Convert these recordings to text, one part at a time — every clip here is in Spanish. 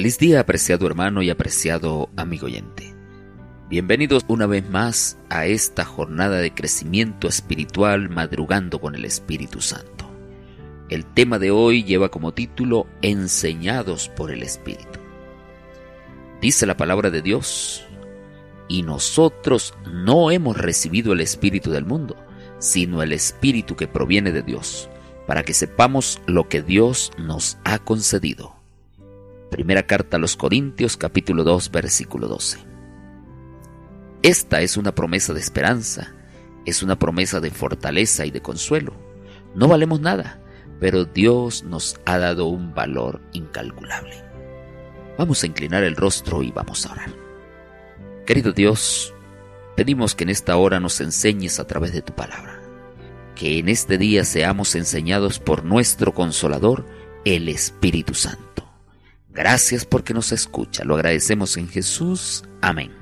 Feliz día, apreciado hermano y apreciado amigo oyente. Bienvenidos una vez más a esta jornada de crecimiento espiritual madrugando con el Espíritu Santo. El tema de hoy lleva como título Enseñados por el Espíritu. Dice la palabra de Dios, y nosotros no hemos recibido el Espíritu del mundo, sino el Espíritu que proviene de Dios, para que sepamos lo que Dios nos ha concedido. Primera carta a los Corintios capítulo 2 versículo 12. Esta es una promesa de esperanza, es una promesa de fortaleza y de consuelo. No valemos nada, pero Dios nos ha dado un valor incalculable. Vamos a inclinar el rostro y vamos a orar. Querido Dios, pedimos que en esta hora nos enseñes a través de tu palabra, que en este día seamos enseñados por nuestro consolador, el Espíritu Santo. Gracias porque nos escucha. Lo agradecemos en Jesús. Amén.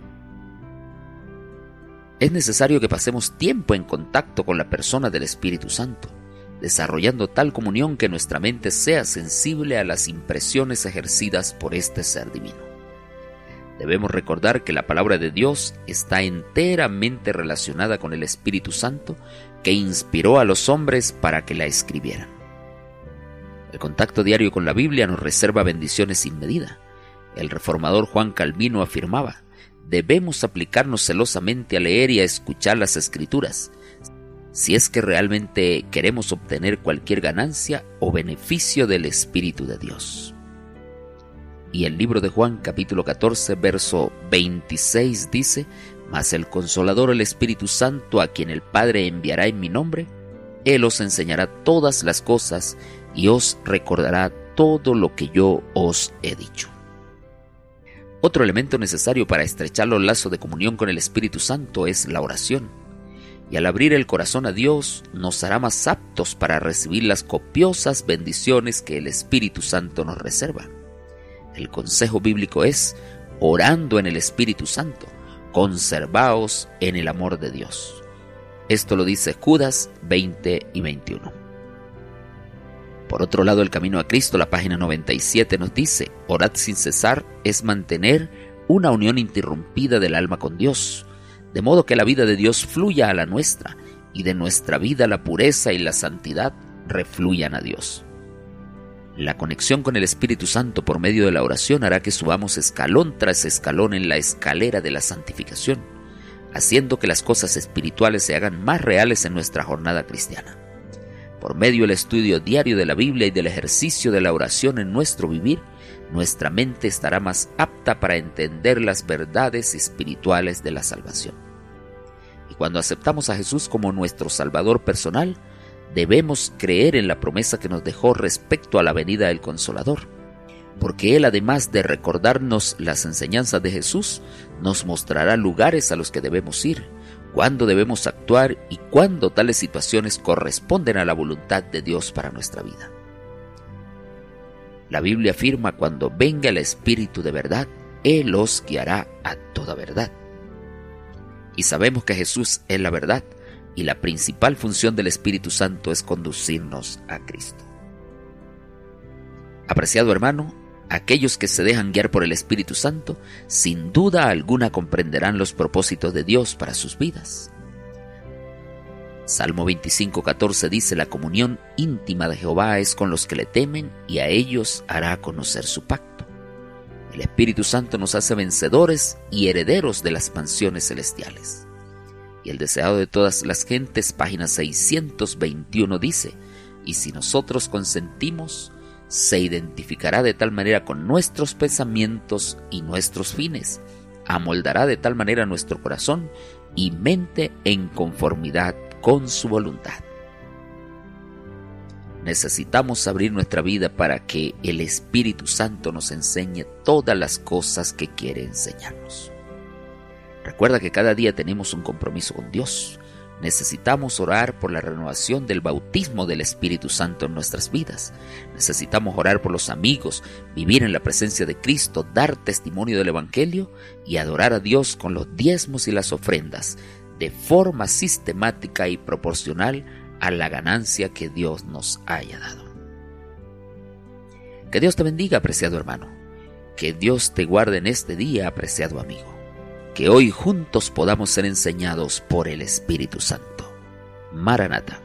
Es necesario que pasemos tiempo en contacto con la persona del Espíritu Santo, desarrollando tal comunión que nuestra mente sea sensible a las impresiones ejercidas por este ser divino. Debemos recordar que la palabra de Dios está enteramente relacionada con el Espíritu Santo que inspiró a los hombres para que la escribieran. El contacto diario con la Biblia nos reserva bendiciones sin medida. El reformador Juan Calvino afirmaba, debemos aplicarnos celosamente a leer y a escuchar las escrituras, si es que realmente queremos obtener cualquier ganancia o beneficio del Espíritu de Dios. Y el libro de Juan capítulo 14 verso 26 dice, Mas el consolador el Espíritu Santo a quien el Padre enviará en mi nombre, Él os enseñará todas las cosas y os recordará todo lo que yo os he dicho. Otro elemento necesario para estrechar los lazos de comunión con el Espíritu Santo es la oración. Y al abrir el corazón a Dios nos hará más aptos para recibir las copiosas bendiciones que el Espíritu Santo nos reserva. El consejo bíblico es, orando en el Espíritu Santo, conservaos en el amor de Dios. Esto lo dice Judas 20 y 21. Por otro lado, el camino a Cristo, la página 97 nos dice, orad sin cesar es mantener una unión interrumpida del alma con Dios, de modo que la vida de Dios fluya a la nuestra y de nuestra vida la pureza y la santidad refluyan a Dios. La conexión con el Espíritu Santo por medio de la oración hará que subamos escalón tras escalón en la escalera de la santificación, haciendo que las cosas espirituales se hagan más reales en nuestra jornada cristiana. Por medio del estudio diario de la Biblia y del ejercicio de la oración en nuestro vivir, nuestra mente estará más apta para entender las verdades espirituales de la salvación. Y cuando aceptamos a Jesús como nuestro Salvador personal, debemos creer en la promesa que nos dejó respecto a la venida del Consolador, porque Él además de recordarnos las enseñanzas de Jesús, nos mostrará lugares a los que debemos ir, cuándo debemos actuar y cuándo tales situaciones corresponden a la voluntad de Dios para nuestra vida. La Biblia afirma cuando venga el Espíritu de verdad, Él os guiará a toda verdad. Y sabemos que Jesús es la verdad y la principal función del Espíritu Santo es conducirnos a Cristo. Apreciado hermano, Aquellos que se dejan guiar por el Espíritu Santo, sin duda alguna comprenderán los propósitos de Dios para sus vidas. Salmo 25:14 dice, la comunión íntima de Jehová es con los que le temen y a ellos hará conocer su pacto. El Espíritu Santo nos hace vencedores y herederos de las mansiones celestiales. Y el deseado de todas las gentes, página 621 dice, y si nosotros consentimos, se identificará de tal manera con nuestros pensamientos y nuestros fines, amoldará de tal manera nuestro corazón y mente en conformidad con su voluntad. Necesitamos abrir nuestra vida para que el Espíritu Santo nos enseñe todas las cosas que quiere enseñarnos. Recuerda que cada día tenemos un compromiso con Dios Necesitamos orar por la renovación del bautismo del Espíritu Santo en nuestras vidas. Necesitamos orar por los amigos, vivir en la presencia de Cristo, dar testimonio del Evangelio y adorar a Dios con los diezmos y las ofrendas, de forma sistemática y proporcional a la ganancia que Dios nos haya dado. Que Dios te bendiga, apreciado hermano. Que Dios te guarde en este día, apreciado amigo. Que hoy juntos podamos ser enseñados por el Espíritu Santo. Maranata.